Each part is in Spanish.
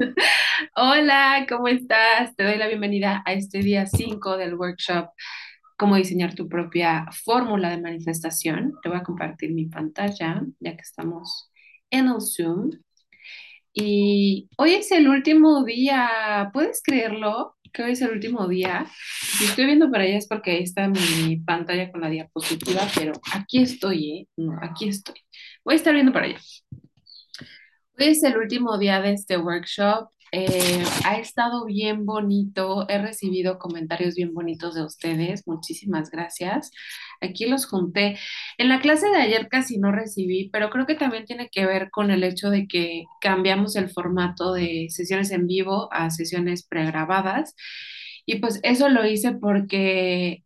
Hola, ¿cómo estás? Te doy la bienvenida a este día 5 del workshop Cómo diseñar tu propia fórmula de manifestación. Te voy a compartir mi pantalla ya que estamos en el Zoom. Y hoy es el último día, ¿puedes creerlo? Que hoy es el último día. Si estoy viendo para allá es porque ahí está mi pantalla con la diapositiva, pero aquí estoy, ¿eh? No, aquí estoy. Voy a estar viendo para allá. Es el último día de este workshop. Eh, ha estado bien bonito. He recibido comentarios bien bonitos de ustedes. Muchísimas gracias. Aquí los junté. En la clase de ayer casi no recibí, pero creo que también tiene que ver con el hecho de que cambiamos el formato de sesiones en vivo a sesiones pregrabadas. Y pues eso lo hice porque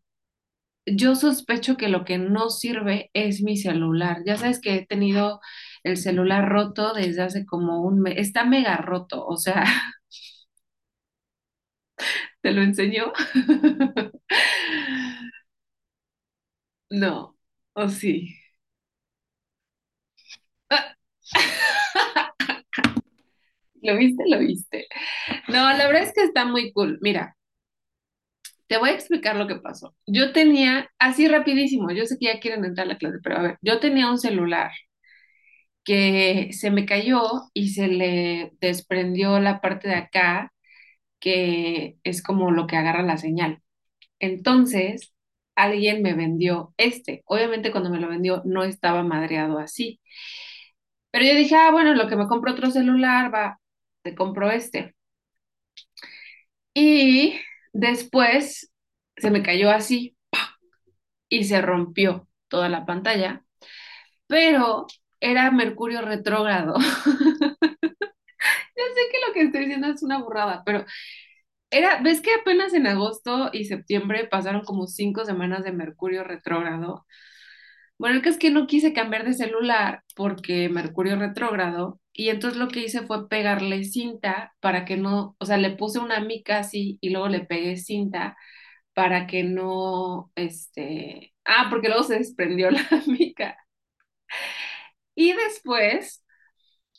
yo sospecho que lo que no sirve es mi celular. Ya sabes que he tenido el celular roto desde hace como un mes. Está mega roto, o sea, ¿te lo enseñó? No, o sí. ¿Lo viste? ¿Lo viste? No, la verdad es que está muy cool. Mira, te voy a explicar lo que pasó. Yo tenía, así rapidísimo, yo sé que ya quieren entrar a la clase, pero a ver, yo tenía un celular que se me cayó y se le desprendió la parte de acá, que es como lo que agarra la señal. Entonces, alguien me vendió este. Obviamente cuando me lo vendió no estaba madreado así. Pero yo dije, ah, bueno, lo que me compro otro celular, va, te compro este. Y después se me cayó así y se rompió toda la pantalla, pero era Mercurio retrógrado. Yo sé que lo que estoy diciendo es una burrada, pero era, ¿ves que apenas en agosto y septiembre pasaron como cinco semanas de Mercurio retrógrado? Bueno, el que es que no quise cambiar de celular porque Mercurio retrógrado y entonces lo que hice fue pegarle cinta para que no, o sea, le puse una mica así y luego le pegué cinta para que no, este, ah, porque luego se desprendió la mica. Y después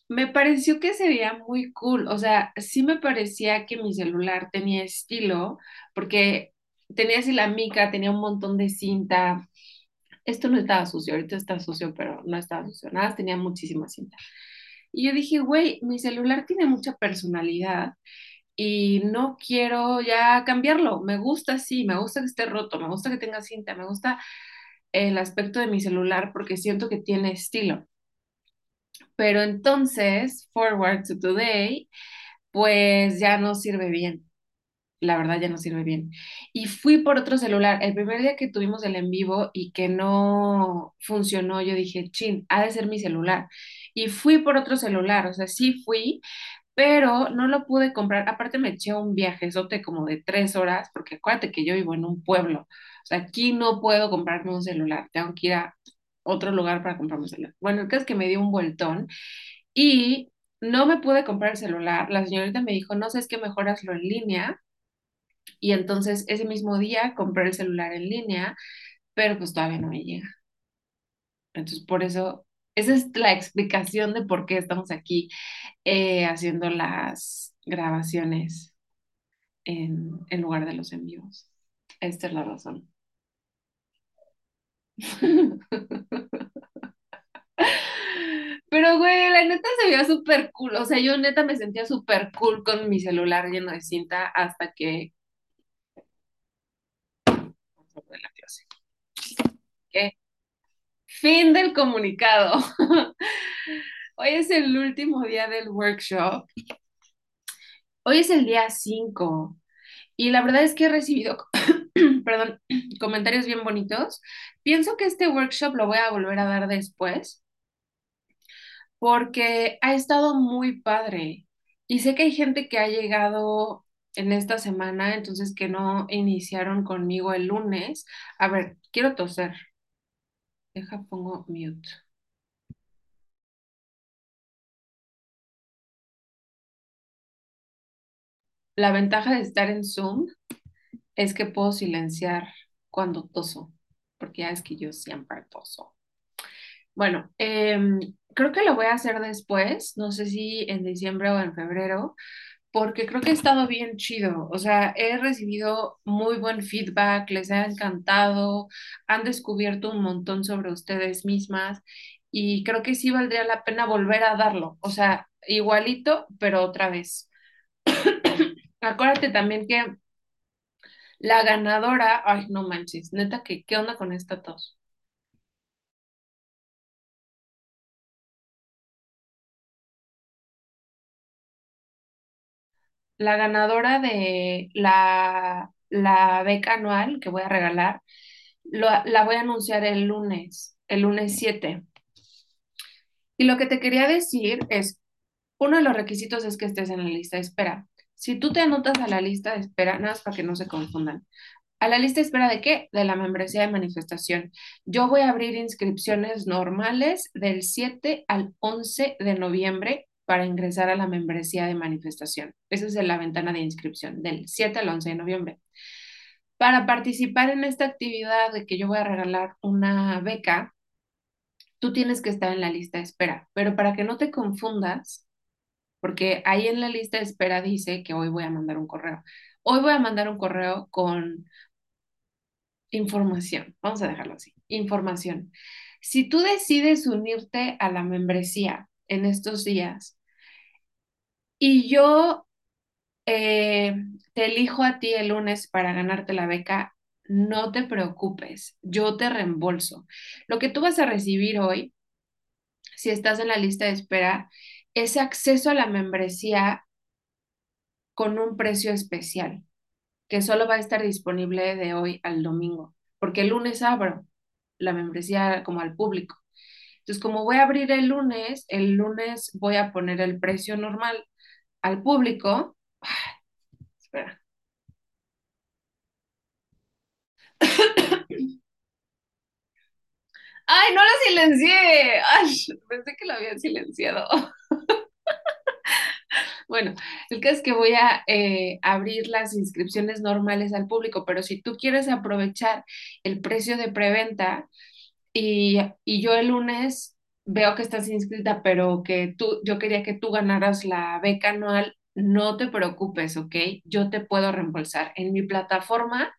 me pareció que se veía muy cool, o sea, sí me parecía que mi celular tenía estilo porque tenía así la mica, tenía un montón de cinta. Esto no estaba sucio, ahorita está sucio, pero no estaba sucio, nada, tenía muchísima cinta. Y yo dije, güey, mi celular tiene mucha personalidad y no quiero ya cambiarlo. Me gusta así, me gusta que esté roto, me gusta que tenga cinta, me gusta el aspecto de mi celular porque siento que tiene estilo. Pero entonces, forward to today, pues ya no sirve bien. La verdad ya no sirve bien. Y fui por otro celular. El primer día que tuvimos el en vivo y que no funcionó, yo dije, chin, ha de ser mi celular. Y fui por otro celular, o sea, sí fui, pero no lo pude comprar. Aparte me eché un viajezote como de tres horas, porque acuérdate que yo vivo en un pueblo. O sea, aquí no puedo comprarme un celular, tengo que ir a otro lugar para comprarme un celular. Bueno, el caso es que me dio un vueltón y no me pude comprar el celular. La señorita me dijo, no sé, es que mejor hazlo en línea. Y entonces ese mismo día compré el celular en línea, pero pues todavía no me llega. Entonces, por eso, esa es la explicación de por qué estamos aquí eh, haciendo las grabaciones en lugar de los envíos. Esta es la razón. Pero, güey, la neta se veía súper cool. O sea, yo neta me sentía súper cool con mi celular lleno de cinta hasta que... ¿Qué? Fin del comunicado. Hoy es el último día del workshop. Hoy es el día 5 y la verdad es que he recibido, perdón, comentarios bien bonitos. Pienso que este workshop lo voy a volver a dar después porque ha estado muy padre. Y sé que hay gente que ha llegado en esta semana, entonces que no iniciaron conmigo el lunes. A ver, quiero toser. Deja, pongo mute. La ventaja de estar en Zoom es que puedo silenciar cuando toso, porque ya es que yo siempre toso. Bueno, em, creo que lo voy a hacer después, no sé si en diciembre o en febrero, porque creo que ha estado bien chido. O sea, he recibido muy buen feedback, les ha encantado, han descubierto un montón sobre ustedes mismas y creo que sí valdría la pena volver a darlo. O sea, igualito, pero otra vez. Acuérdate también que la ganadora, ay, no manches, neta, que, ¿qué onda con esta tos? La ganadora de la, la beca anual que voy a regalar, lo- la voy a anunciar el lunes, el lunes siete Y lo que te quería decir es, uno de los requisitos es que estés en la lista de espera. Si tú te anotas a la lista de espera, nada más para que no se confundan. ¿A la lista de espera de qué? De la membresía de manifestación. Yo voy a abrir inscripciones normales del 7 al 11 de noviembre para ingresar a la membresía de manifestación. Esa es la ventana de inscripción, del 7 al 11 de noviembre. Para participar en esta actividad de que yo voy a regalar una beca, tú tienes que estar en la lista de espera, pero para que no te confundas, porque ahí en la lista de espera dice que hoy voy a mandar un correo. Hoy voy a mandar un correo con información, vamos a dejarlo así, información. Si tú decides unirte a la membresía en estos días y yo eh, te elijo a ti el lunes para ganarte la beca, no te preocupes, yo te reembolso. Lo que tú vas a recibir hoy, si estás en la lista de espera, es acceso a la membresía con un precio especial, que solo va a estar disponible de hoy al domingo, porque el lunes abro la membresía como al público. Entonces, como voy a abrir el lunes, el lunes voy a poner el precio normal al público. Espera. ¡Ay, no lo silencié! Pensé que lo había silenciado. Bueno, el caso es que voy a eh, abrir las inscripciones normales al público, pero si tú quieres aprovechar el precio de preventa y, y yo el lunes veo que estás inscrita, pero que tú, yo quería que tú ganaras la beca anual, no te preocupes, ¿ok? Yo te puedo reembolsar. En mi plataforma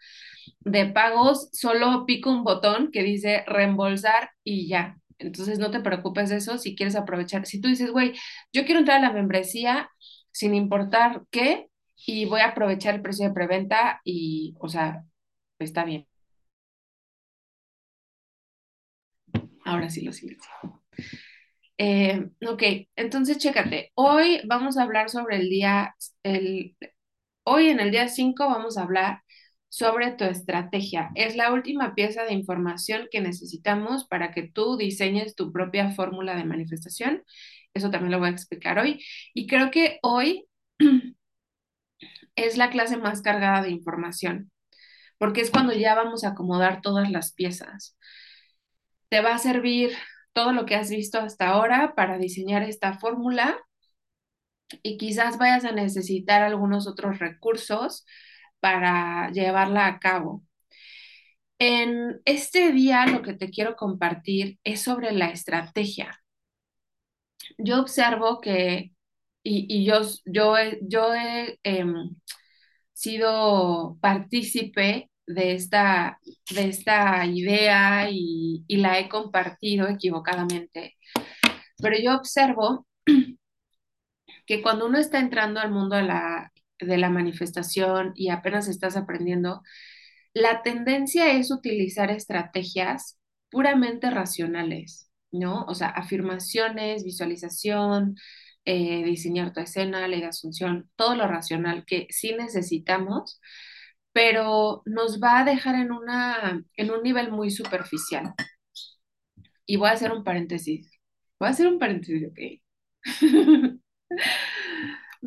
de pagos solo pico un botón que dice reembolsar y ya. Entonces no te preocupes de eso si quieres aprovechar. Si tú dices, güey, yo quiero entrar a la membresía sin importar qué y voy a aprovechar el precio de preventa y, o sea, está bien. Ahora sí lo silencio. Eh, ok, entonces chécate. Hoy vamos a hablar sobre el día, el, hoy en el día 5 vamos a hablar sobre tu estrategia. Es la última pieza de información que necesitamos para que tú diseñes tu propia fórmula de manifestación. Eso también lo voy a explicar hoy. Y creo que hoy es la clase más cargada de información, porque es cuando ya vamos a acomodar todas las piezas. Te va a servir todo lo que has visto hasta ahora para diseñar esta fórmula y quizás vayas a necesitar algunos otros recursos para llevarla a cabo. En este día lo que te quiero compartir es sobre la estrategia. Yo observo que, y, y yo, yo, yo he em, sido partícipe de esta, de esta idea y, y la he compartido equivocadamente, pero yo observo que cuando uno está entrando al mundo de la, de la manifestación y apenas estás aprendiendo, la tendencia es utilizar estrategias puramente racionales, ¿no? O sea, afirmaciones, visualización, eh, diseñar tu escena, ley de asunción, todo lo racional que sí necesitamos, pero nos va a dejar en una, en un nivel muy superficial. Y voy a hacer un paréntesis. Voy a hacer un paréntesis, ¿ok?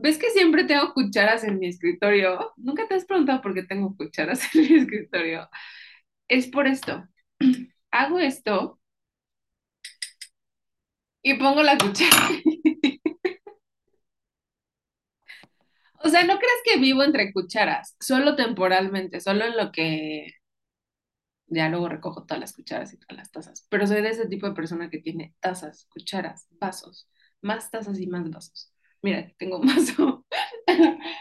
¿Ves que siempre tengo cucharas en mi escritorio? ¿Nunca te has preguntado por qué tengo cucharas en mi escritorio? Es por esto. Hago esto y pongo la cuchara. O sea, no crees que vivo entre cucharas, solo temporalmente, solo en lo que ya luego recojo todas las cucharas y todas las tazas, pero soy de ese tipo de persona que tiene tazas, cucharas, vasos, más tazas y más vasos. Mira, tengo un vaso.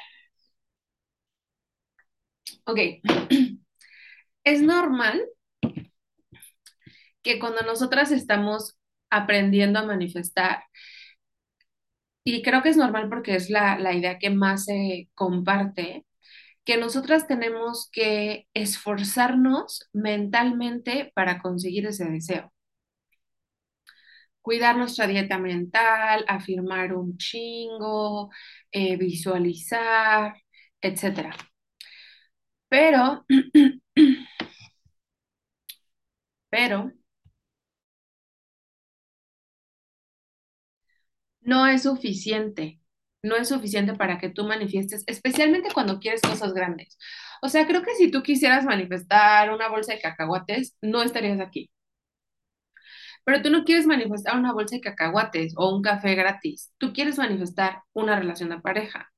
ok. Es normal que cuando nosotras estamos aprendiendo a manifestar, y creo que es normal porque es la, la idea que más se comparte, que nosotras tenemos que esforzarnos mentalmente para conseguir ese deseo. Cuidar nuestra dieta mental, afirmar un chingo, eh, visualizar, etc. Pero, pero, no es suficiente no es suficiente para que tú manifiestes, especialmente cuando quieres cosas grandes. O sea, creo que si tú quisieras manifestar una bolsa de cacahuates, no estarías aquí. Pero tú no quieres manifestar una bolsa de cacahuates o un café gratis. Tú quieres manifestar una relación de pareja,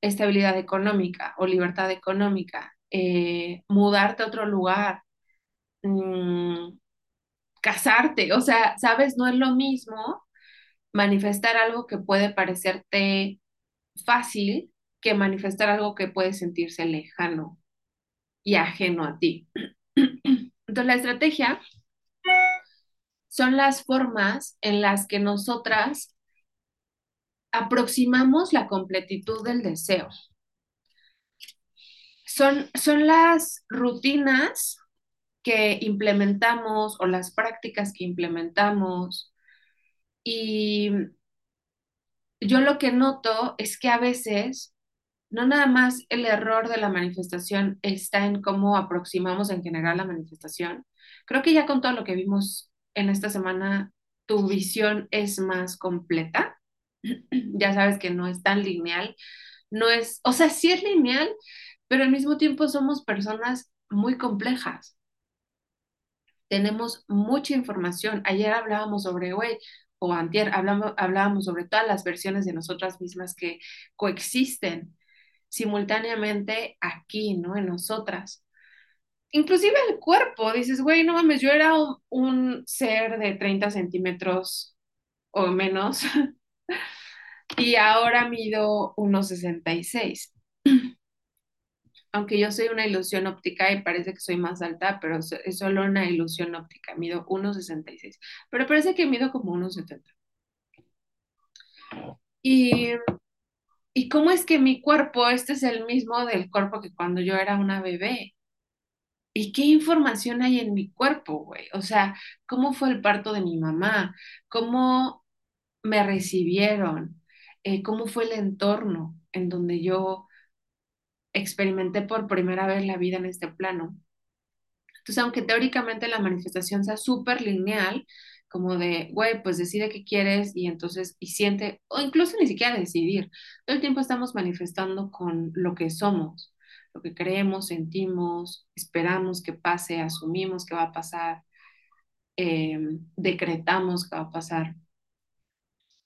estabilidad económica o libertad económica, eh, mudarte a otro lugar, mm, casarte. O sea, sabes, no es lo mismo manifestar algo que puede parecerte fácil que manifestar algo que puede sentirse lejano y ajeno a ti. Entonces, la estrategia son las formas en las que nosotras aproximamos la completitud del deseo. Son, son las rutinas que implementamos o las prácticas que implementamos y yo lo que noto es que a veces no nada más el error de la manifestación está en cómo aproximamos en general la manifestación. Creo que ya con todo lo que vimos en esta semana, tu visión es más completa. ya sabes que no es tan lineal. No es, o sea, sí es lineal, pero al mismo tiempo somos personas muy complejas. Tenemos mucha información. Ayer hablábamos sobre, güey, o antier hablamos, hablábamos sobre todas las versiones de nosotras mismas que coexisten simultáneamente aquí, ¿no? En nosotras. Inclusive el cuerpo, dices, güey, no mames, yo era un, un ser de 30 centímetros o menos y ahora mido 1,66 aunque yo soy una ilusión óptica y parece que soy más alta, pero es solo una ilusión óptica, mido 1,66, pero parece que mido como 1,70. Y, y cómo es que mi cuerpo, este es el mismo del cuerpo que cuando yo era una bebé. ¿Y qué información hay en mi cuerpo, güey? O sea, ¿cómo fue el parto de mi mamá? ¿Cómo me recibieron? Eh, ¿Cómo fue el entorno en donde yo experimenté por primera vez la vida en este plano. Entonces, aunque teóricamente la manifestación sea súper lineal, como de, güey, pues decide qué quieres y entonces, y siente, o incluso ni siquiera decidir, todo el tiempo estamos manifestando con lo que somos, lo que creemos, sentimos, esperamos que pase, asumimos que va a pasar, em, decretamos que va a pasar.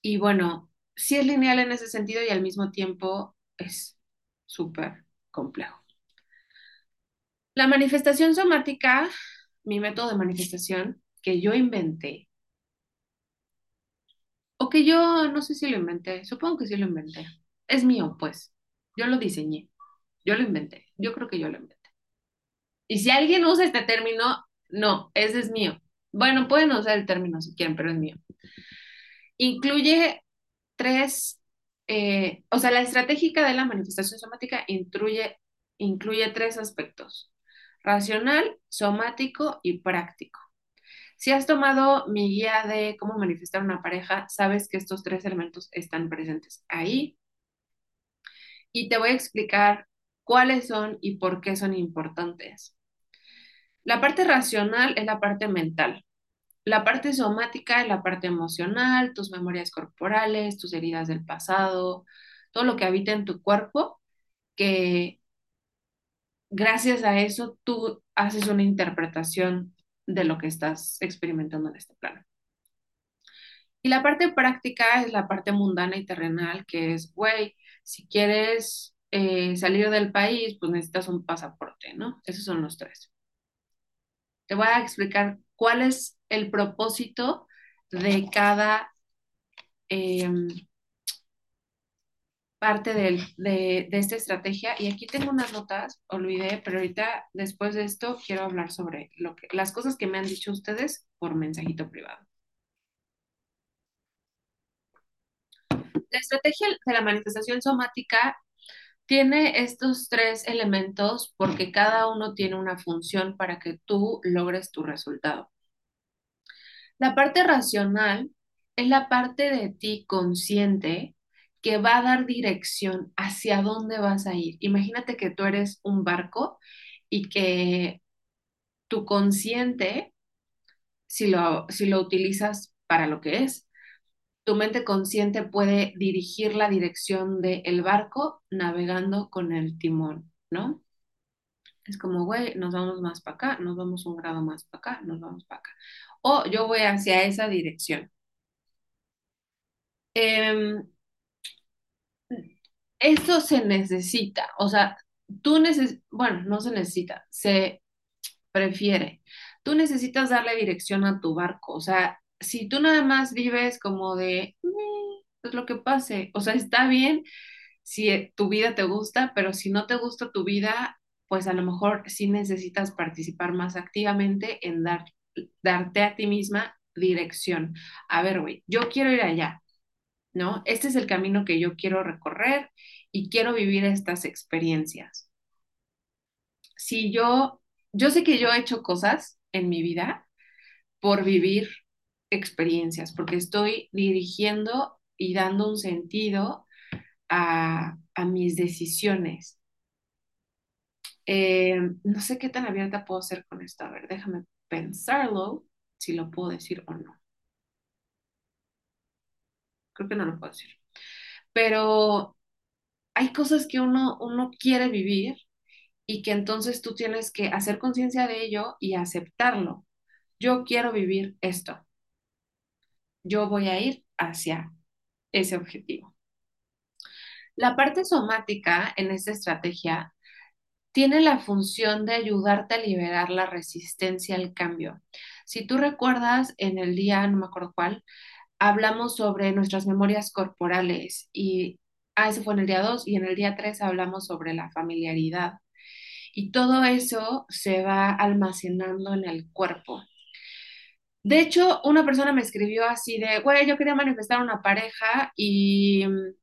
Y bueno, sí es lineal en ese sentido y al mismo tiempo es súper complejo. La manifestación somática, mi método de manifestación que yo inventé, o que yo no sé si lo inventé, supongo que sí lo inventé, es mío, pues, yo lo diseñé, yo lo inventé, yo creo que yo lo inventé. Y si alguien usa este término, no, ese es mío. Bueno, pueden usar el término si quieren, pero es mío. Incluye tres eh, o sea, la estratégica de la manifestación somática incluye, incluye tres aspectos, racional, somático y práctico. Si has tomado mi guía de cómo manifestar una pareja, sabes que estos tres elementos están presentes ahí. Y te voy a explicar cuáles son y por qué son importantes. La parte racional es la parte mental. La parte somática es la parte emocional, tus memorias corporales, tus heridas del pasado, todo lo que habita en tu cuerpo, que gracias a eso tú haces una interpretación de lo que estás experimentando en este plano. Y la parte práctica es la parte mundana y terrenal, que es, güey, si quieres eh, salir del país, pues necesitas un pasaporte, ¿no? Esos son los tres. te voy a explicar cuál es el propósito de cada em, parte de, de, esta estrategia. Y aquí tengo unas notas, olvidé, pero ahorita después de esto quiero hablar sobre lo que, las cosas que me han dicho ustedes por mensajito privado. La estrategia de la manifestación somática tiene estos tres elementos porque cada uno tiene una función para que tú logres tu resultado. La parte racional es la parte de ti consciente que va a dar dirección hacia dónde vas a ir. Imagínate que tú eres un barco y que tu consciente, si lo, si lo utilizas para lo que es, tu mente consciente puede dirigir la dirección del barco navegando con el timón, ¿no? Es como, güey, nos vamos más para acá, nos vamos un grado más para acá, nos vamos para acá. O yo voy hacia esa dirección. Eh, eso se necesita, o sea, tú necesitas, bueno, no se necesita, se prefiere. Tú necesitas darle dirección a tu barco, o sea, si tú nada más vives como de, es lo que pase, o sea, está bien si tu vida te gusta, pero si no te gusta tu vida, pues a lo mejor sí necesitas participar más activamente en dar, darte a ti misma dirección. A ver, güey, yo quiero ir allá, ¿no? Este es el camino que yo quiero recorrer y quiero vivir estas experiencias. Si yo, yo sé que yo he hecho cosas en mi vida por vivir experiencias, porque estoy dirigiendo y dando un sentido a, mis decisiones. Eh, no sé qué tan abierta puedo ser con esto. A ver, déjame pensarlo, si lo puedo decir o no. Creo que no lo puedo decir. Pero hay cosas que uno, uno quiere vivir y que entonces tú tienes que hacer conciencia de ello y aceptarlo. Yo quiero vivir esto yo voy a ir hacia ese objetivo. La parte somática en esta estrategia tiene la función de ayudarte a liberar la resistencia al cambio. Si tú recuerdas en el día, no me acuerdo cuál, hablamos sobre nuestras memorias corporales y, ah, ese fue en el día 2 y en el día 3 hablamos sobre la familiaridad. Y todo eso se va almacenando en el cuerpo. De hecho, una persona me escribió así de, güey, yo quería manifestar una pareja y mm,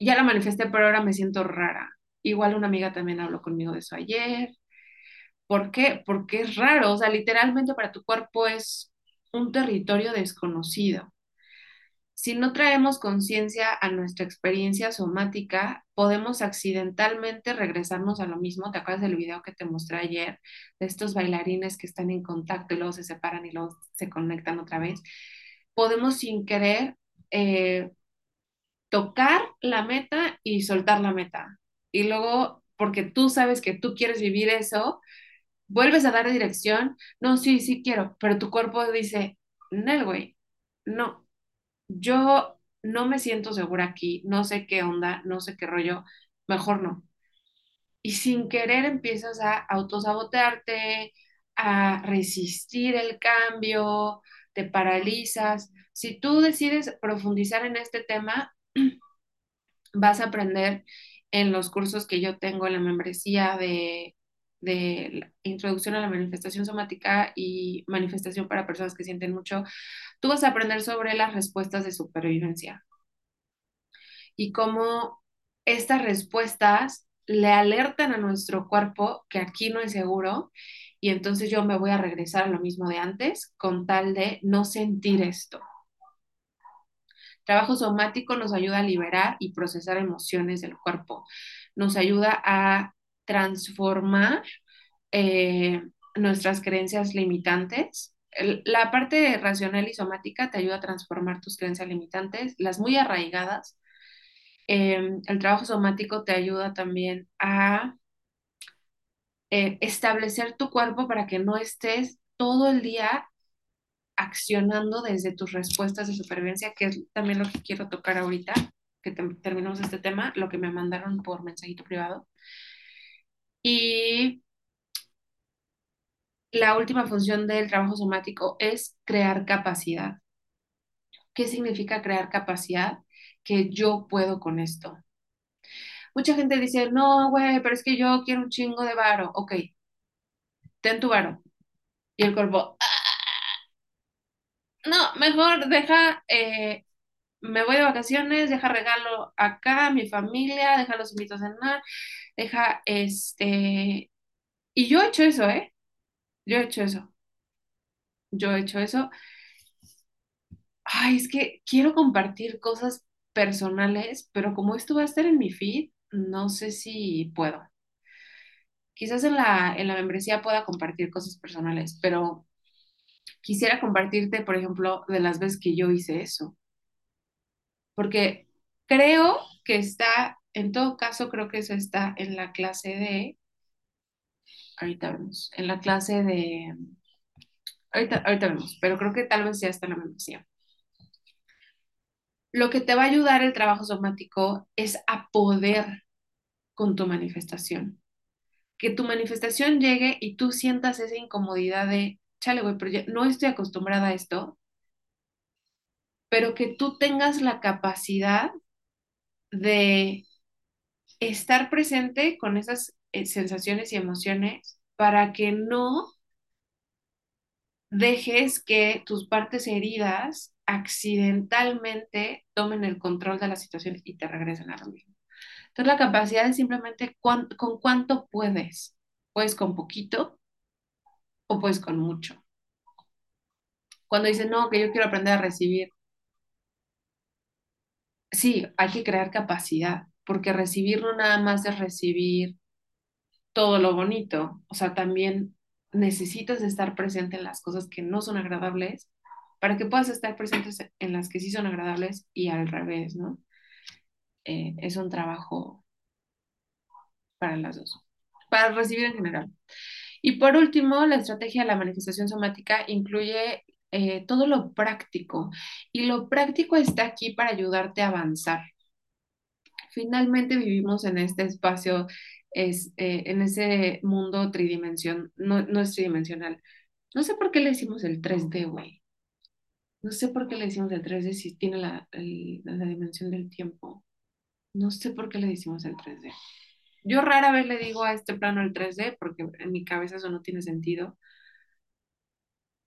ya la manifesté, pero ahora me siento rara. Igual una amiga también habló conmigo de eso ayer. ¿Por qué? Porque es raro, o sea, literalmente para tu cuerpo es un territorio desconocido. Si no traemos conciencia a nuestra experiencia somática, podemos accidentalmente regresarnos a lo mismo. ¿Te acuerdas del video que te mostré ayer de estos bailarines que están en contacto y luego se separan y luego se conectan otra vez? Podemos sin querer eh, tocar la meta y soltar la meta. Y luego, porque tú sabes que tú quieres vivir eso, vuelves a dar dirección. No, sí, sí quiero, pero tu cuerpo dice, no, güey, no, yo no me siento segura aquí, no sé qué onda, no sé qué rollo, mejor no. Y sin querer empiezas a autosabotearte, a resistir el cambio, te paralizas. Si tú decides profundizar en este tema, vas a aprender en los cursos que yo tengo en la membresía de, de introducción a la manifestación somática y manifestación para personas que sienten mucho, tú vas a aprender sobre las respuestas de supervivencia y cómo estas respuestas le alertan a nuestro cuerpo que aquí no es seguro y entonces yo me voy a regresar a lo mismo de antes con tal de no sentir esto. Trabajo somático nos ayuda a liberar y procesar emociones del cuerpo. Nos ayuda a transformar eh, nuestras creencias limitantes la parte racional y somática te ayuda a transformar tus creencias limitantes, las muy arraigadas. Em, el trabajo somático te ayuda también a eh, establecer tu cuerpo para que no estés todo el día accionando desde tus respuestas de supervivencia, que es también lo que quiero tocar ahorita, que terminamos este tema, lo que me mandaron por mensajito privado. Y la última función del trabajo somático es crear capacidad. ¿Qué significa crear capacidad? Que yo puedo con esto. Mucha gente dice, no, güey, pero es que yo quiero un chingo de varo. Ok, ten tu varo. Y el cuerpo, "Ah, no, mejor deja, eh, me voy de vacaciones, deja regalo acá a mi familia, deja los invito a cenar, deja este... Y yo he hecho eso, ¿eh? Yo he hecho eso. Yo he hecho eso. Ay, es que quiero compartir cosas personales, pero como esto va a estar en mi feed, no sé si puedo. Quizás en la, en la membresía pueda compartir cosas personales, pero quisiera compartirte, por ejemplo, de las veces que yo hice eso, porque creo que está, en todo caso, creo que eso está en la clase de, ahorita vemos, en la clase de, ahorita, ahorita vemos, pero creo que tal vez ya está en la membresía. Lo que te va a ayudar el trabajo somático es a poder con tu manifestación. Que tu manifestación llegue y tú sientas esa incomodidad de, chale, güey, pero no estoy acostumbrada a esto, pero que tú tengas la capacidad de estar presente con esas sensaciones y emociones para que no dejes que tus partes heridas accidentalmente tomen el control de la situación y te regresen a lo mismo. Entonces la capacidad es simplemente con cuánto puedes. Puedes con poquito o puedes con mucho. Cuando dicen, no, que yo quiero aprender a recibir, sí, hay que crear capacidad, porque recibir no nada más es recibir todo lo bonito, o sea, también necesitas estar presente en las cosas que no son agradables para que puedas estar presentes en las que sí son agradables y al revés, ¿no? Eh, es un trabajo para las dos, para recibir en general. Y por último, la estrategia de la manifestación somática incluye eh, todo lo práctico y lo práctico está aquí para ayudarte a avanzar. Finalmente vivimos en este espacio, es, eh, en ese mundo tridimensional, no, no es tridimensional. No sé por qué le decimos el 3D, güey. No sé por qué le decimos el 3D si tiene la, el, la dimensión del tiempo. No sé por qué le decimos el 3D. Yo rara vez le digo a este plano el 3D porque en mi cabeza eso no tiene sentido.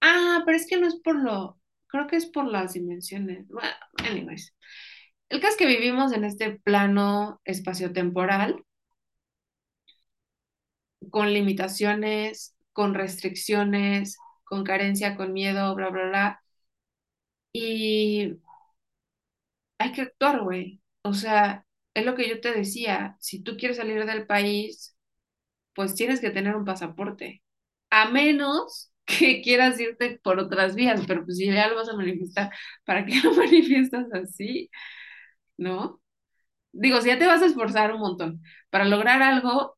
Ah, pero es que no es por lo, creo que es por las dimensiones. Bueno, anyways. El caso es que vivimos en este plano espaciotemporal con limitaciones, con restricciones, con carencia, con miedo, bla, bla, bla. Y hay que actuar, güey. O sea, es lo que yo te decía, si tú quieres salir del país, pues tienes que tener un pasaporte. A menos que quieras irte por otras vías, pero pues si ya lo vas a manifestar, ¿para qué lo manifiestas así? ¿No? Digo, si ya te vas a esforzar un montón para lograr algo,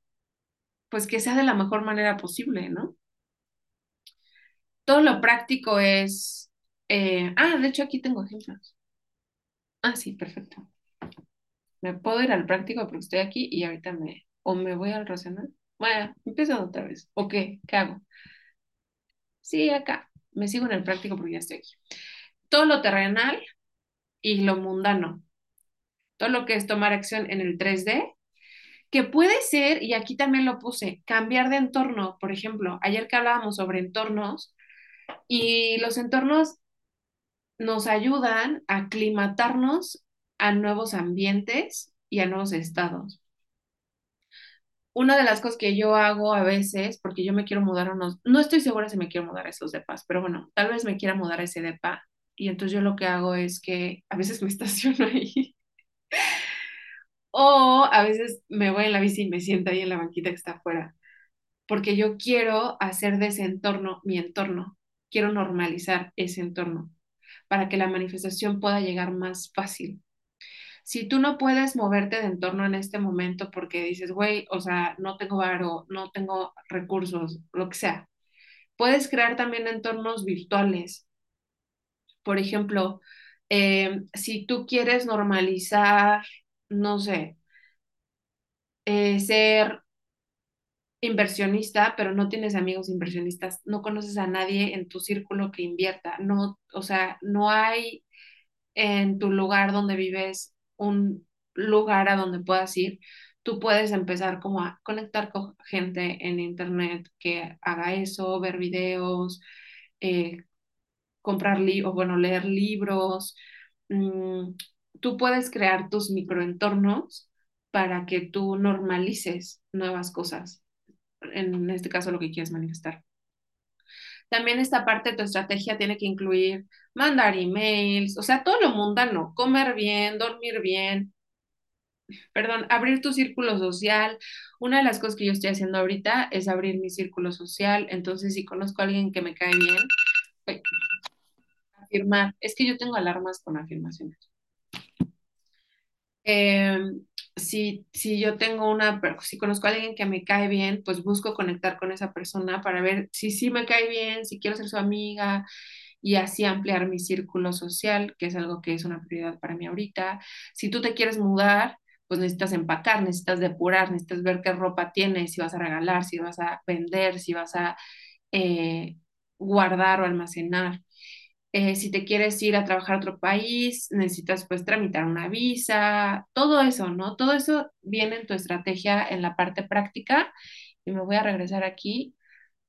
pues que sea de la mejor manera posible, ¿no? Todo lo práctico es... eh, ah, de hecho aquí tengo ejemplos. Ah, sí, perfecto. Me puedo ir al práctico porque estoy aquí y ahorita me... O me voy al racional. Bueno, empiezo otra vez. ¿O qué? ¿Qué hago? Sí, acá. Me sigo en el práctico porque ya estoy aquí. Todo lo terrenal y lo mundano. Todo lo que es tomar acción en el 3D, que puede ser, y aquí también lo puse, cambiar de entorno. Por ejemplo, ayer que hablábamos sobre entornos, y los entornos nos ayudan a aclimatarnos a nuevos ambientes y a nuevos estados. Una de las cosas que yo hago a veces, porque yo me quiero mudar a unos, no estoy segura si me quiero mudar a esos depas, pero bueno, tal vez me quiera mudar a ese depa. Y entonces yo lo que hago es que a veces me estaciono ahí. O a veces me voy en la bici y me siento ahí en la banquita que está afuera. Porque yo quiero hacer de ese entorno mi entorno. Quiero normalizar ese entorno para que la manifestación pueda llegar más fácil. Si tú no puedes moverte de entorno en este momento porque dices, güey, o sea, no tengo varo, no tengo recursos, lo que sea, puedes crear también entornos virtuales. Por ejemplo, eh, si tú quieres normalizar, no sé, eh, ser inversionista, pero no tienes amigos inversionistas, no conoces a nadie en tu círculo que invierta, no, o sea, no hay en tu lugar donde vives un lugar a donde puedas ir, tú puedes empezar como a conectar con gente en internet que haga eso, ver videos, eh, comprar libros, bueno, leer libros. Mm, tú puedes crear tus microentornos para que tú normalices nuevas cosas. En este caso, lo que quieres manifestar. También esta parte de tu estrategia tiene que incluir mandar emails, o sea, todo lo mundano, comer bien, dormir bien, perdón, abrir tu círculo social. Una de las cosas que yo estoy haciendo ahorita es abrir mi círculo social, entonces si conozco a alguien que me cae bien, afirmar, es que yo tengo alarmas con afirmaciones. Eh, si, si yo tengo una, si conozco a alguien que me cae bien, pues busco conectar con esa persona para ver si sí me cae bien, si quiero ser su amiga y así ampliar mi círculo social, que es algo que es una prioridad para mí ahorita. Si tú te quieres mudar, pues necesitas empacar, necesitas depurar, necesitas ver qué ropa tienes, si vas a regalar, si vas a vender, si vas a eh, guardar o almacenar. Eh, si te quieres ir a trabajar a otro país, necesitas pues tramitar una visa, todo eso, ¿no? Todo eso viene en tu estrategia en la parte práctica. Y me voy a regresar aquí.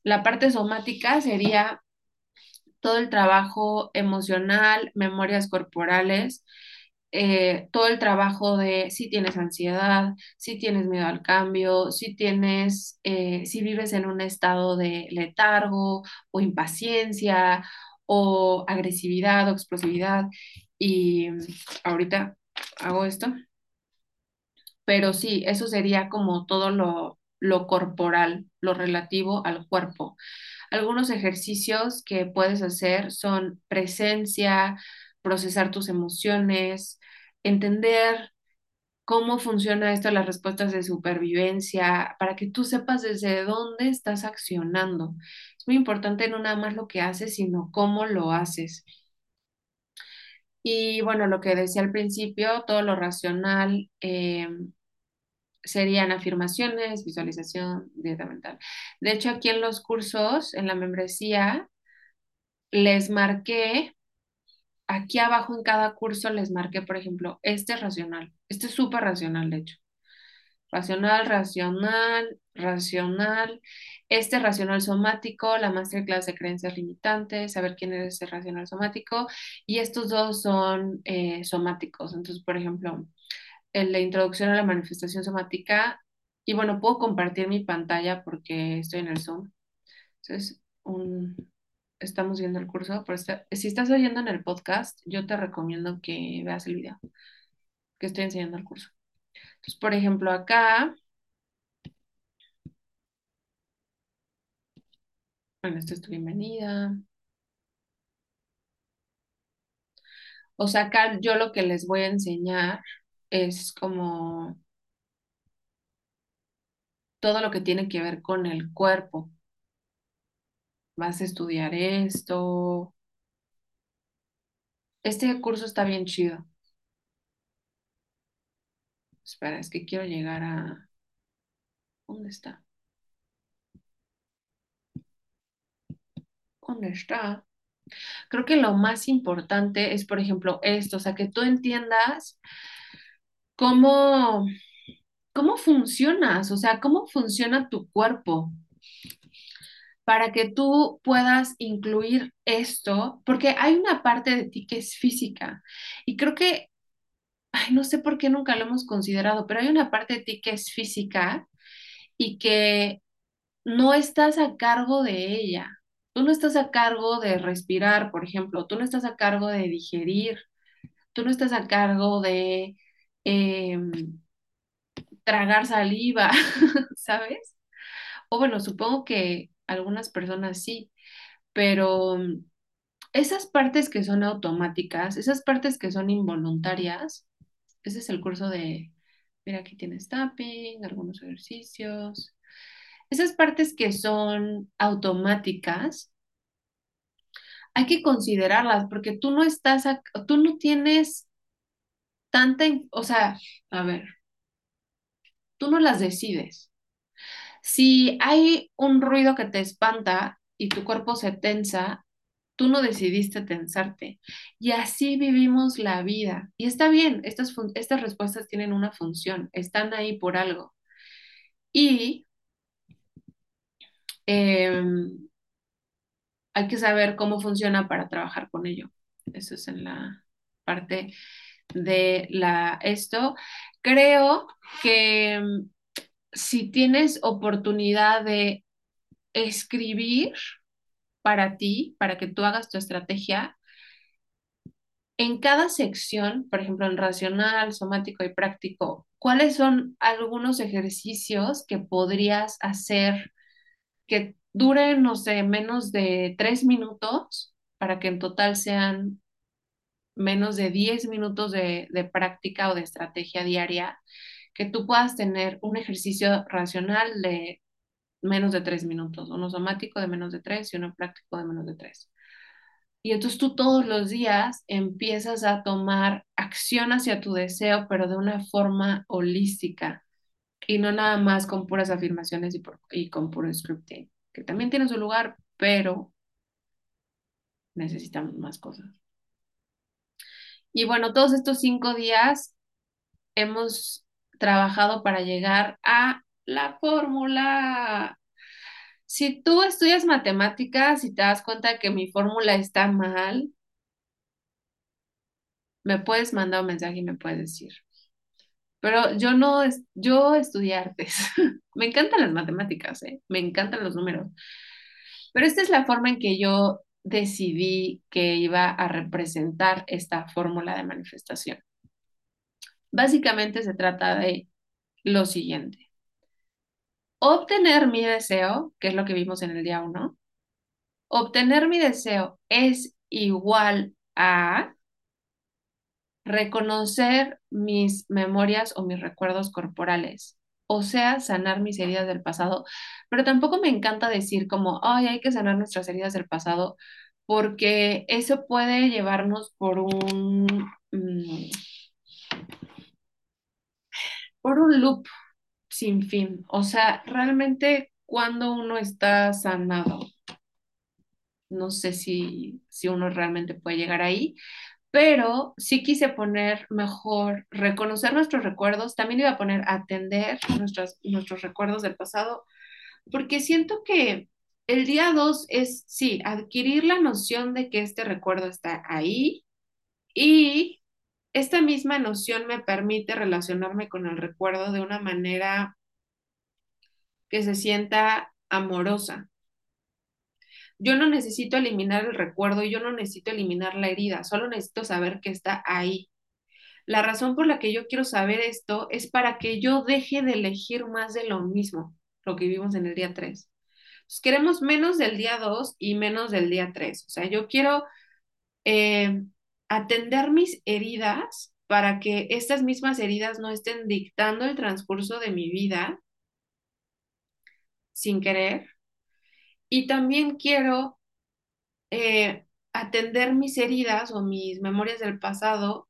La parte somática sería todo el trabajo emocional, memorias corporales, eh, todo el trabajo de si tienes ansiedad, si tienes miedo al cambio, si tienes, eh, si vives en un estado de letargo o impaciencia o agresividad o explosividad. Y ahorita hago esto. Pero sí, eso sería como todo lo, lo corporal, lo relativo al cuerpo. Algunos ejercicios que puedes hacer son presencia, procesar tus emociones, entender cómo funciona esto, las respuestas de supervivencia, para que tú sepas desde dónde estás accionando. Es muy importante no nada más lo que haces, sino cómo lo haces. Y bueno, lo que decía al principio, todo lo racional eh, serían afirmaciones, visualización, dieta mental. De hecho, aquí en los cursos, en la membresía, les marqué, aquí abajo en cada curso les marqué, por ejemplo, este es racional, este es súper racional, de hecho. Racional, racional, racional. Este racional somático, la masterclass de creencias limitantes, saber quién es ese racional somático. Y estos dos son eh, somáticos. Entonces, por ejemplo, el de introducción a la manifestación somática. Y bueno, puedo compartir mi pantalla porque estoy en el Zoom. Entonces, estamos viendo el curso. Pero si estás oyendo en el podcast, yo te recomiendo que veas el video que estoy enseñando el curso. Entonces, por ejemplo, acá, bueno, esta es tu bienvenida. O sea, acá yo lo que les voy a enseñar es como todo lo que tiene que ver con el cuerpo. Vas a estudiar esto. Este curso está bien chido. Espera, es que quiero llegar a... ¿Dónde está? ¿Dónde está? Creo que lo más importante es, por ejemplo, esto, o sea, que tú entiendas cómo, cómo funcionas, o sea, cómo funciona tu cuerpo para que tú puedas incluir esto, porque hay una parte de ti que es física y creo que ay, no sé por qué nunca lo hemos considerado, pero hay una parte de ti que es física y que no estás a cargo de ella. Tú no estás a cargo de respirar, por ejemplo, tú no estás a cargo de digerir, tú no estás a cargo de em, tragar saliva, ¿sabes? O bueno, supongo que algunas personas sí, pero esas partes que son automáticas, esas partes que son involuntarias, ese es el curso de, mira, aquí tienes tapping, algunos ejercicios. Esas partes que son automáticas, hay que considerarlas porque tú no estás, tú no tienes tanta, o sea, a ver, tú no las decides. Si hay un ruido que te espanta y tu cuerpo se tensa, tú no decidiste tensarte. Y así vivimos la vida. Y está bien, estas, estas respuestas tienen una función, están ahí por algo. Y em, hay que saber cómo funciona para trabajar con ello. Eso es en la parte de la esto. Creo que em, si tienes oportunidad de escribir para ti, para que tú hagas tu estrategia, en cada sección, por ejemplo, en racional, somático y práctico, ¿cuáles son algunos ejercicios que podrías hacer que duren, no sé, menos de tres minutos para que en total sean menos de diez minutos de, de práctica o de estrategia diaria? que tú puedas tener un ejercicio racional de menos de tres minutos, uno somático de menos de tres y uno práctico de menos de tres. Y entonces tú todos los días empiezas a tomar acción hacia tu deseo, pero de una forma holística y no nada más con puras afirmaciones y, y con puro scripting, que también tiene su lugar, pero necesitamos más cosas. Y bueno, todos estos cinco días hemos trabajado para llegar a la fórmula. Si tú estudias matemáticas y te das cuenta que mi fórmula está mal, me puedes mandar un mensaje y me puedes decir. Pero yo no, yo estudié artes. me encantan las matemáticas, ¿eh? me encantan los números. Pero esta es la forma en que yo decidí que iba a representar esta fórmula de manifestación. Básicamente se trata de lo siguiente. Obtener mi deseo, que es lo que vimos en el día 1, obtener mi deseo es igual a reconocer mis memorias o mis recuerdos corporales, o sea, sanar mis heridas del pasado, pero tampoco me encanta decir como, ay, hay que sanar nuestras heridas del pasado, porque eso puede llevarnos por un, mm, por un loop sin fin. O sea, realmente cuando uno está sanado, no sé si, si uno realmente puede llegar ahí, pero sí quise poner mejor reconocer nuestros recuerdos, también iba a poner atender nuestros, nuestros recuerdos del pasado, porque siento que el día dos es, sí, adquirir la noción de que este recuerdo está ahí y esta misma noción me permite relacionarme con el recuerdo de una manera que se sienta amorosa. Yo no necesito eliminar el recuerdo, yo no necesito eliminar la herida, solo necesito saber que está ahí. La razón por la que yo quiero saber esto es para que yo deje de elegir más de lo mismo, lo que vimos en el día 3. queremos menos del día 2 y menos del día 3. O sea, yo quiero eh, atender mis heridas para que estas mismas heridas no estén dictando el transcurso de mi vida sin querer. Y también quiero eh, atender mis heridas o mis memorias del pasado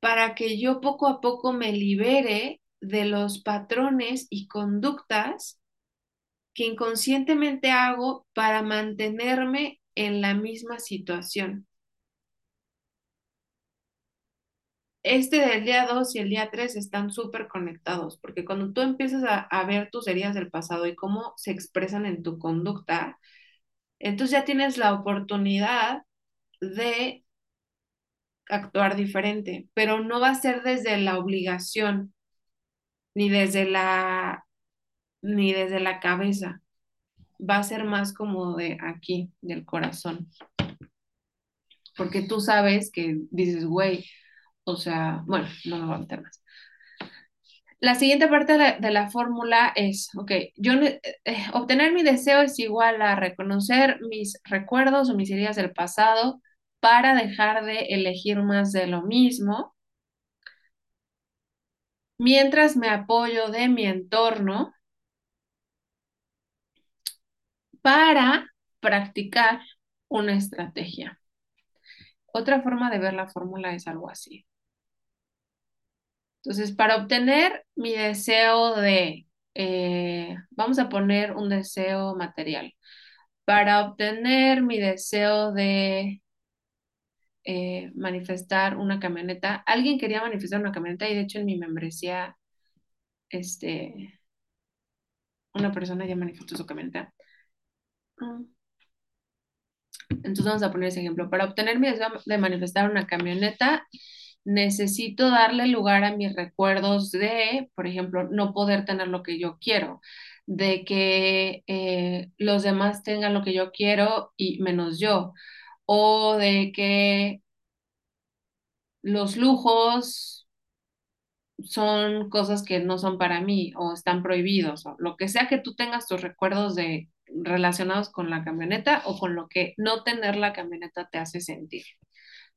para que yo poco a poco me libere de los patrones y conductas que inconscientemente hago para mantenerme en la misma situación. Este del día 2 y el día 3 están súper conectados, porque cuando tú empiezas a, ver tus heridas del pasado y cómo se expresan en tu conducta, entonces ya tienes la oportunidad de actuar diferente, pero no va a ser desde la obligación, ni desde la, ni desde la cabeza, va a ser más como de aquí, del corazón. Porque tú sabes que dices, güey, o sea, bueno, no me voy a meter más. La siguiente parte de, la fórmula es, ok, yo eh, obtener mi deseo es igual a reconocer mis recuerdos o mis heridas del pasado para dejar de elegir más de lo mismo, mientras me apoyo de mi entorno para practicar una estrategia. Otra forma de ver la fórmula es algo así. Entonces, para obtener mi deseo de eh, vamos a poner un deseo material. Para obtener mi deseo de eh, manifestar una camioneta, alguien quería manifestar una camioneta y de hecho en mi membresía, este, una persona ya manifestó su camioneta. Entonces vamos a poner ese ejemplo. Para obtener mi deseo de manifestar una camioneta, necesito darle lugar a mis recuerdos de, por ejemplo, no poder tener lo que yo quiero, de que eh, los demás tengan lo que yo quiero y menos yo, o de que los lujos son cosas que no son para mí o están prohibidos, o lo que sea que tú tengas tus recuerdos de relacionados con la camioneta o con lo que no tener la camioneta te hace sentir.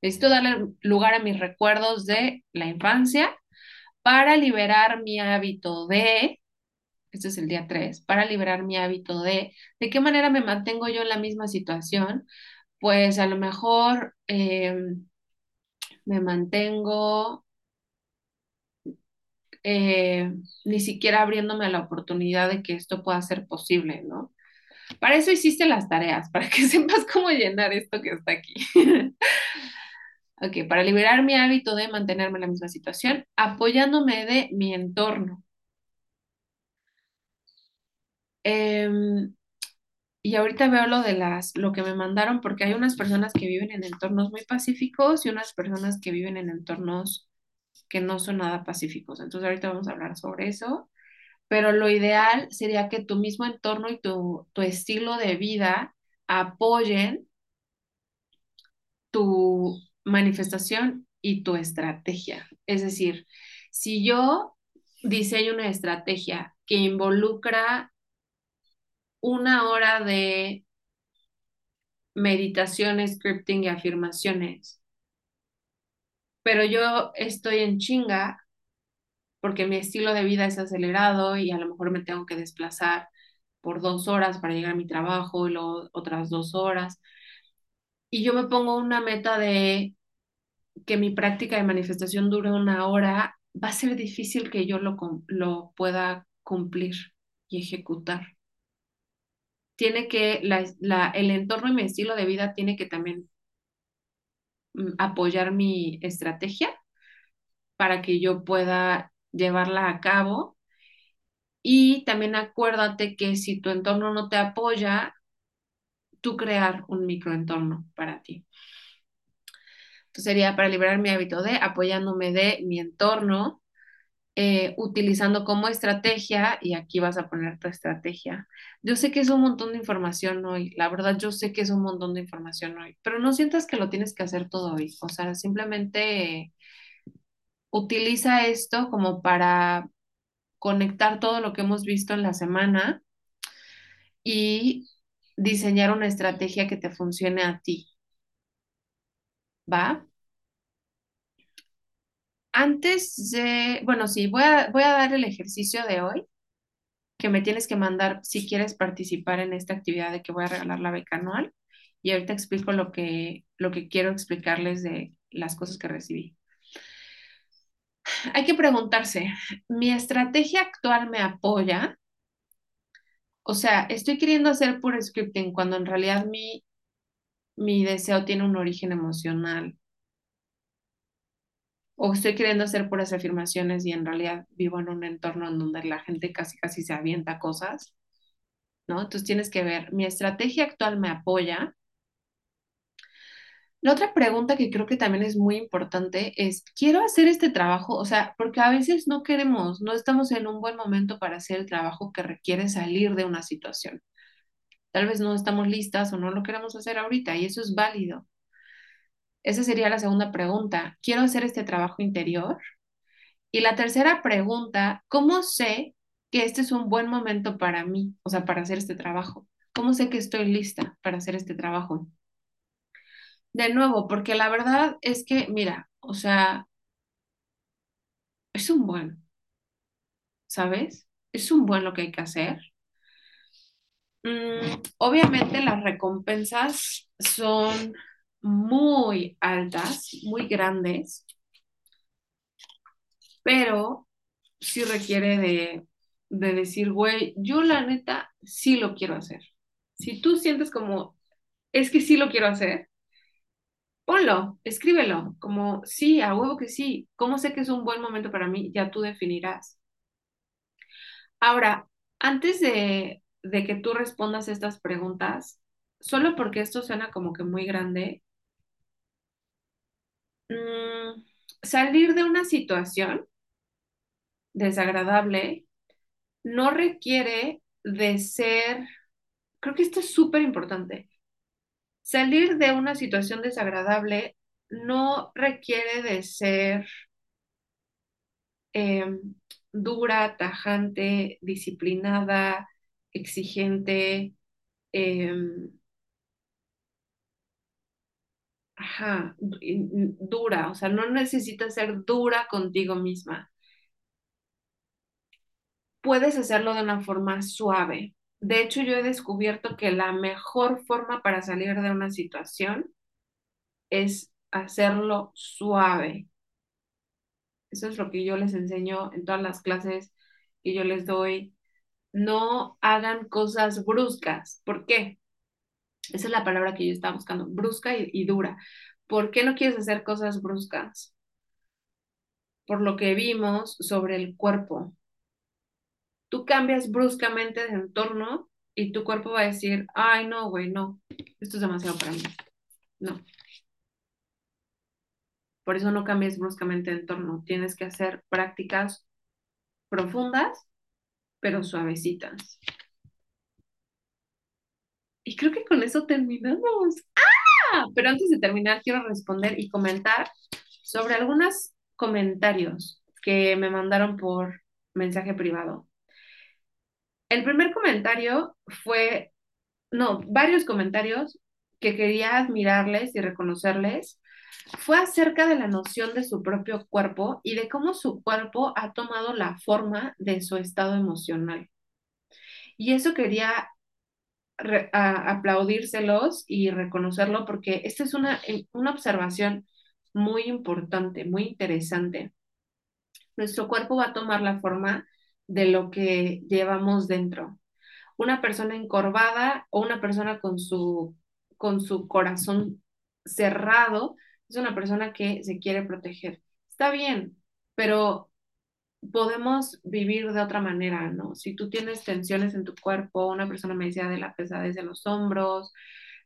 Necesito darle lugar a mis recuerdos de la infancia para liberar mi hábito de, este es el día 3, para liberar mi hábito de, ¿de qué manera me mantengo yo en la misma situación? Pues a lo mejor em, me mantengo eh, ni siquiera abriéndome a la oportunidad de que esto pueda ser posible, ¿no? Para eso hiciste las tareas, para que sepas cómo llenar esto que está aquí. Ok, para liberar mi hábito de mantenerme en la misma situación, apoyándome de mi entorno. Em, y ahorita veo lo de las, lo que me mandaron, porque hay unas personas que viven en entornos muy pacíficos y unas personas que viven en entornos que no son nada pacíficos. Entonces ahorita vamos a hablar sobre eso pero lo ideal sería que tu mismo entorno y tu, estilo de vida apoyen tu manifestación y tu estrategia. Es decir, si yo diseño una estrategia que involucra una hora de meditación, scripting y afirmaciones, pero yo estoy en chinga, porque mi estilo de vida es acelerado y a lo mejor me tengo que desplazar por dos horas para llegar a mi trabajo y luego otras dos horas. Y yo me pongo una meta de que mi práctica de manifestación dure una hora, va a ser difícil que yo lo, lo pueda cumplir y ejecutar. Tiene que, la, el entorno y mi estilo de vida tiene que también mm, apoyar mi estrategia para que yo pueda llevarla a cabo. Y también acuérdate que si tu entorno no te apoya, tú crear un microentorno para ti. Entonces sería para liberar mi hábito de apoyándome de mi entorno, eh, utilizando como estrategia, y aquí vas a poner tu estrategia. Yo sé que es un montón de información hoy, la verdad yo sé que es un montón de información hoy, pero no sientas que lo tienes que hacer todo hoy, o sea, simplemente utiliza esto como para conectar todo lo que hemos visto en la semana y diseñar una estrategia que te funcione a ti. ¿Va? Antes de, bueno, sí, voy a, voy a dar el ejercicio de hoy que me tienes que mandar si quieres participar en esta actividad de que voy a regalar la beca anual. Y ahorita explico lo que, lo que quiero explicarles de las cosas que recibí hay que preguntarse, ¿mi estrategia actual me apoya? O sea, estoy queriendo hacer puro scripting cuando en realidad mi, mi deseo tiene un origen emocional. O estoy queriendo hacer puras afirmaciones y en realidad vivo en un entorno en donde la gente casi casi se avienta cosas. ¿No? Entonces tienes que ver, ¿mi estrategia actual me apoya? La otra pregunta que creo que también es muy importante es, ¿quiero hacer este trabajo? O sea, porque a veces no queremos, no estamos en un buen momento para hacer el trabajo que requiere salir de una situación. Tal vez no estamos listas o no lo queremos hacer ahorita y eso es válido. Esa sería la segunda pregunta. ¿Quiero hacer este trabajo interior? Y la tercera pregunta, ¿cómo sé que este es un buen momento para mí? O sea, para hacer este trabajo. ¿Cómo sé que estoy lista para hacer este trabajo? de nuevo, porque la verdad es que, mira, o sea, es un buen, ¿sabes? Es un buen lo que hay que hacer. Mm, obviamente las recompensas son muy altas, muy grandes, pero sí requiere de de decir, güey, yo la neta sí lo quiero hacer. Si tú sientes como, es que sí lo quiero hacer, ponlo, escríbelo, como, sí, a huevo que sí. ¿Cómo sé que es un buen momento para mí? Ya tú definirás. Ahora, antes de, de que tú respondas estas preguntas, solo porque esto suena como que muy grande, mm, salir de una situación desagradable no requiere de ser, creo que esto es súper importante, salir de una situación desagradable no requiere de ser em, dura, tajante, disciplinada, exigente, em, ajá, dura, o sea, no necesitas ser dura contigo misma. Puedes hacerlo de una forma suave. De hecho, yo he descubierto que la mejor forma para salir de una situación es hacerlo suave. Eso es lo que yo les enseño en todas las clases que yo les doy. No hagan cosas bruscas. ¿Por qué? Esa es la palabra que yo estaba buscando, brusca y, dura. ¿Por qué no quieres hacer cosas bruscas? Por lo que vimos sobre el cuerpo. Tú cambias bruscamente de entorno y tu cuerpo va a decir, ay, no, güey, no, esto es demasiado para mí. No. Por eso no cambies bruscamente de entorno. Tienes que hacer prácticas profundas, pero suavecitas. Y creo que con eso terminamos. ¡Ah! Pero antes de terminar, quiero responder y comentar sobre algunos comentarios que me mandaron por mensaje privado. El primer comentario fue, no, varios comentarios que quería admirarles y reconocerles fue acerca de la noción de su propio cuerpo y de cómo su cuerpo ha tomado la forma de su estado emocional. Y eso quería aplaudírselos y reconocerlo porque esta es una, una observación muy importante, muy interesante. Nuestro cuerpo va a tomar la forma de lo que llevamos dentro. Una persona encorvada o una persona con su, con su corazón cerrado es una persona que se quiere proteger. Está bien, pero podemos vivir de otra manera, ¿no? Si tú tienes tensiones en tu cuerpo, una persona me decía de la pesadez de los hombros,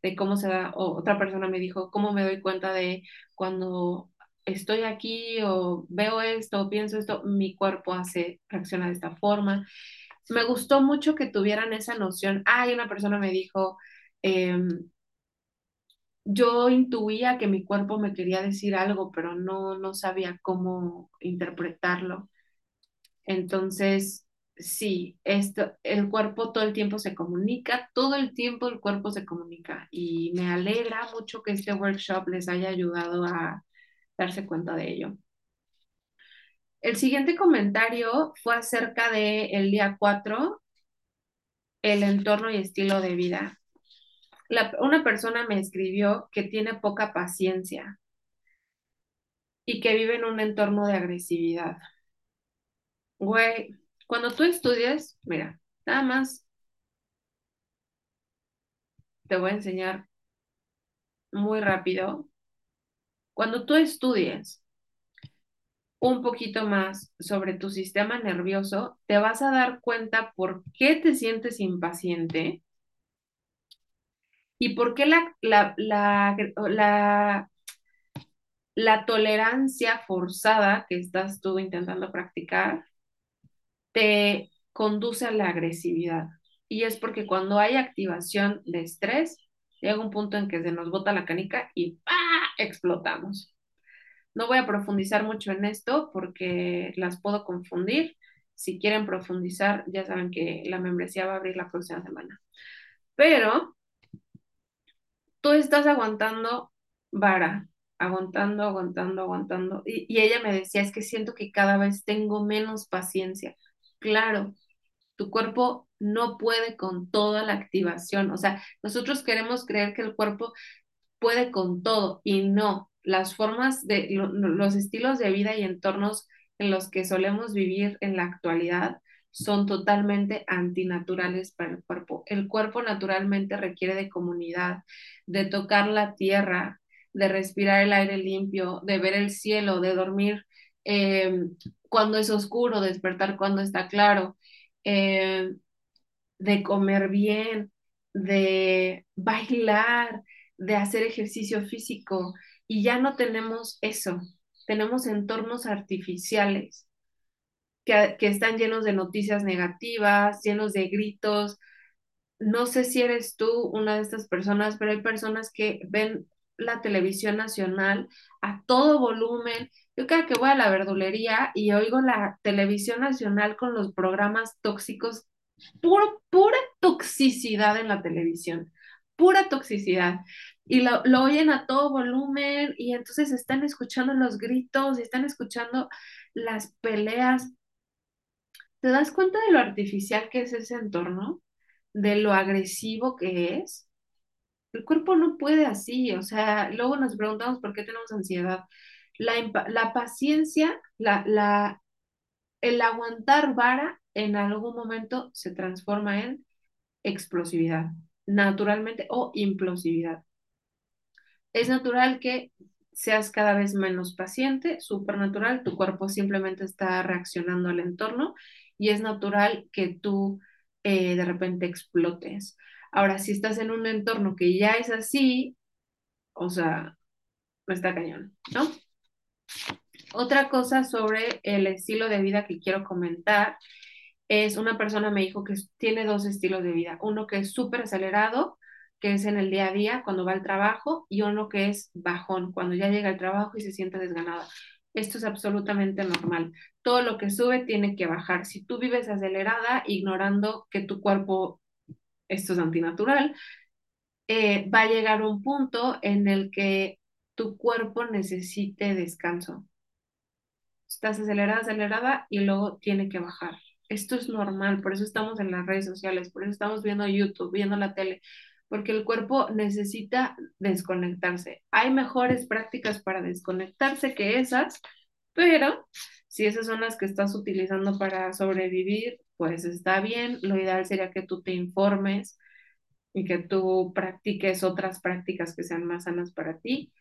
de cómo se da, o otra persona me dijo, ¿cómo me doy cuenta de cuando estoy aquí o veo esto o pienso esto, mi cuerpo hace, reacciona de esta forma. Me gustó mucho que tuvieran esa noción. Hay una persona me dijo, em, yo intuía que mi cuerpo me quería decir algo, pero no, no sabía cómo interpretarlo. Entonces, sí, esto, el cuerpo todo el tiempo se comunica, todo el tiempo el cuerpo se comunica y me alegra mucho que este workshop les haya ayudado a darse cuenta de ello. El siguiente comentario fue acerca del el día 4, el entorno y estilo de vida una persona me escribió que tiene poca paciencia y que vive en un entorno de agresividad. Güey, cuando tú estudies, mira, nada más te voy a enseñar muy rápido. Cuando tú estudies un poquito más sobre tu sistema nervioso, te vas a dar cuenta por qué te sientes impaciente ¿Y por qué la, la, la, la, tolerancia forzada que estás tú intentando practicar te conduce a la agresividad? Y es porque cuando hay activación de estrés, llega un punto en que se nos bota la canica y explotamos. No voy a profundizar mucho en esto porque las puedo confundir. Si quieren profundizar, ya saben que la membresía va a abrir la próxima semana. Pero tú estás aguantando vara, aguantando, aguantando, aguantando. Y, ella me decía, es que siento que cada vez tengo menos paciencia. Claro, tu cuerpo no puede con toda la activación. O sea, nosotros queremos creer que el cuerpo puede con todo y no. Las formas de los estilos de vida y entornos en los que solemos vivir en la actualidad son totalmente antinaturales para el cuerpo. El cuerpo naturalmente requiere de comunidad, de tocar la tierra, de respirar el aire limpio, de ver el cielo, de dormir eh, cuando es oscuro, despertar cuando está claro, eh, de comer bien, de bailar, de hacer ejercicio físico. Y ya no tenemos eso, tenemos entornos artificiales que, que están llenos de noticias negativas, llenos de gritos. No sé si eres tú una de estas personas, pero hay personas que ven la televisión nacional a todo volumen. Yo cada que voy a la verdulería y oigo la televisión nacional con los programas tóxicos, puro, pura toxicidad en la televisión, pura toxicidad. Y lo, lo oyen a todo volumen y entonces están escuchando los gritos, están escuchando las peleas. ¿Te das cuenta de lo artificial que es ese entorno? De lo agresivo que es el cuerpo no puede así, o sea, luego nos preguntamos por qué tenemos ansiedad. La, la paciencia, la, la, el aguantar vara en algún momento se transforma en explosividad, naturalmente, o implosividad. Es natural que seas cada vez menos paciente, supernatural, tu cuerpo simplemente está reaccionando al entorno y es natural que tú eh, de repente explotes. Ahora, si estás en un entorno que ya es así, o sea, no está cañón, ¿no? Otra cosa sobre el estilo de vida que quiero comentar es una persona me dijo que tiene dos estilos de vida, uno que es súper acelerado, que es en el día a día cuando va al trabajo, y uno que es bajón, cuando ya llega al trabajo y se siente desganada. Esto es absolutamente normal. Todo lo que sube tiene que bajar. Si tú vives acelerada, ignorando que tu cuerpo esto es antinatural, eh, va a llegar un punto en el que tu cuerpo necesite descanso. Estás acelerada, acelerada y luego tiene que bajar. Esto es normal, por eso estamos en las redes sociales, por eso estamos viendo YouTube, viendo la tele, porque el cuerpo necesita desconectarse. Hay mejores prácticas para desconectarse que esas, pero si esas son las que estás utilizando para sobrevivir, pues está bien. Lo ideal sería que tú te informes y que tú practiques otras prácticas que sean más sanas para ti,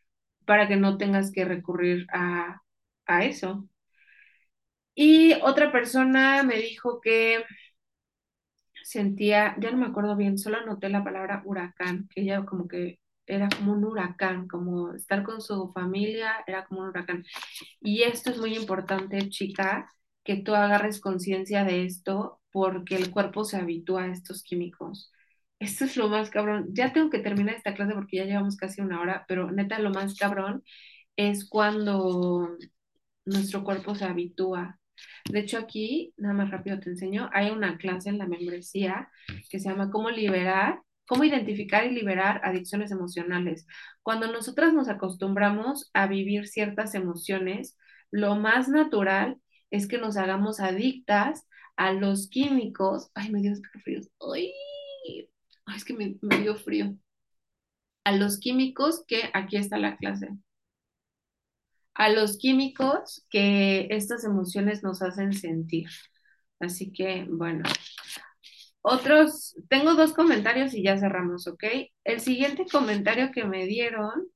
para que no tengas que recurrir a, a eso. Y otra persona me dijo que sentía, ya no me acuerdo bien, solo anoté la palabra huracán, que ella como que era como un huracán, como estar con su familia era como un huracán. Y esto es muy importante, chica, que tú agarres conciencia de esto porque el cuerpo se habitúa a estos químicos. Esto es lo más cabrón. Ya tengo que terminar esta clase porque ya llevamos casi una hora, pero neta lo más cabrón es cuando nuestro cuerpo se habitúa. De hecho, aquí, nada más rápido te enseño, hay una clase en la membresía que se llama Cómo liberar, cómo identificar y liberar adicciones emocionales. Cuando nosotras nos acostumbramos a vivir ciertas emociones, lo más natural es que nos hagamos adictas a los químicos. Ay, me dio frío. Ay, es que me, me dio frío. A los químicos que aquí está la clase. A los químicos que estas emociones nos hacen sentir. Así que, bueno. Otros, tengo dos comentarios y ya cerramos, ¿ok? El siguiente comentario que me dieron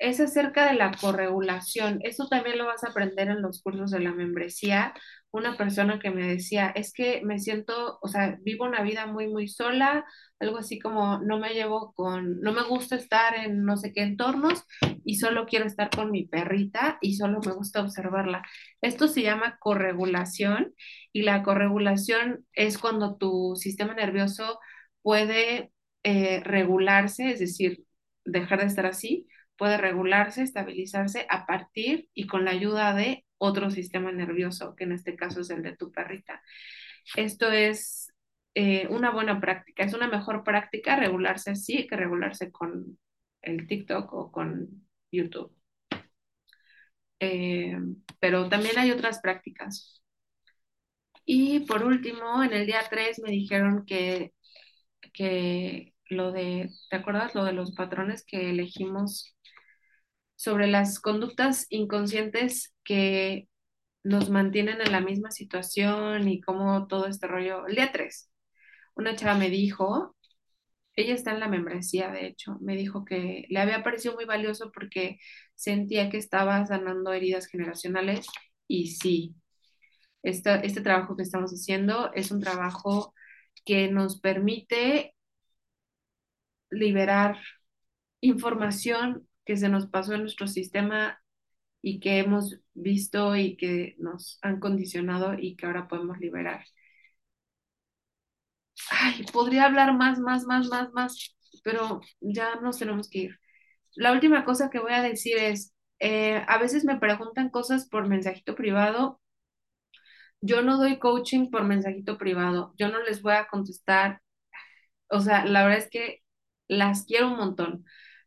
es acerca de la corregulación. Eso también lo vas a aprender en los cursos de la membresía. Una persona que me decía, es que me siento, o sea, vivo una vida muy, muy sola, algo así como no me llevo con, no me gusta estar en no sé qué entornos y solo quiero estar con mi perrita y solo me gusta observarla. Esto se llama corregulación y la corregulación es cuando tu sistema nervioso puede eh, regularse, es decir, dejar de estar así puede regularse, estabilizarse a partir y con la ayuda de otro sistema nervioso, que en este caso es el de tu perrita. Esto es eh, una buena práctica, es una mejor práctica regularse así que regularse con el TikTok o con YouTube. Eh, pero también hay otras prácticas. Y por último, en el día 3 me dijeron que, que lo de, ¿te acuerdas? Lo de los patrones que elegimos sobre las conductas inconscientes que nos mantienen en la misma situación y cómo todo este rollo. El día 3, una chava me dijo, ella está en la membresía, de hecho, me dijo que le había parecido muy valioso porque sentía que estaba sanando heridas generacionales y sí, esta, este trabajo que estamos haciendo es un trabajo que nos permite liberar información que se nos pasó en nuestro sistema y que hemos visto y que nos han condicionado y que ahora podemos liberar. Ay, podría hablar más, más, más, más, más, pero ya nos tenemos que ir. La última cosa que voy a decir es, eh, a veces me preguntan cosas por mensajito privado. Yo no doy coaching por mensajito privado. Yo no les voy a contestar. O sea, la verdad es que las quiero un montón,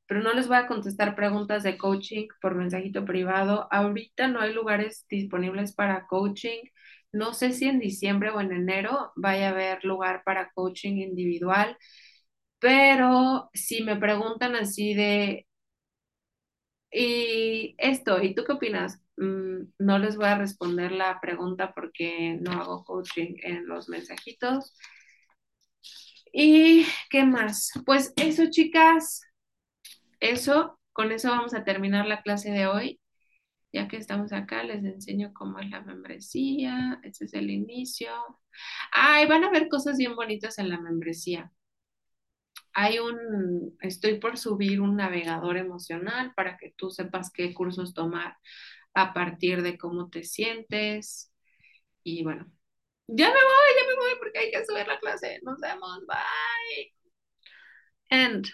pero no les voy a contestar preguntas de coaching por mensajito privado. Ahorita no hay lugares disponibles para coaching. No sé si en diciembre o en enero vaya a haber lugar para coaching individual, pero si me preguntan así de, y esto, ¿y tú qué opinas? Mm, no les voy a responder la pregunta porque no hago coaching en los mensajitos. ¿Y qué más? Pues eso, chicas, eso, con eso vamos a terminar la clase de hoy. Ya que estamos acá, les enseño cómo es la membresía. Este es el inicio. Ay, van a ver cosas bien bonitas en la membresía. Hay un, estoy por subir un navegador emocional para que tú sepas qué cursos tomar a partir de cómo te sientes. Y bueno, ya me voy, ya me voy porque hay que subir la clase. Nos vemos, bye. End.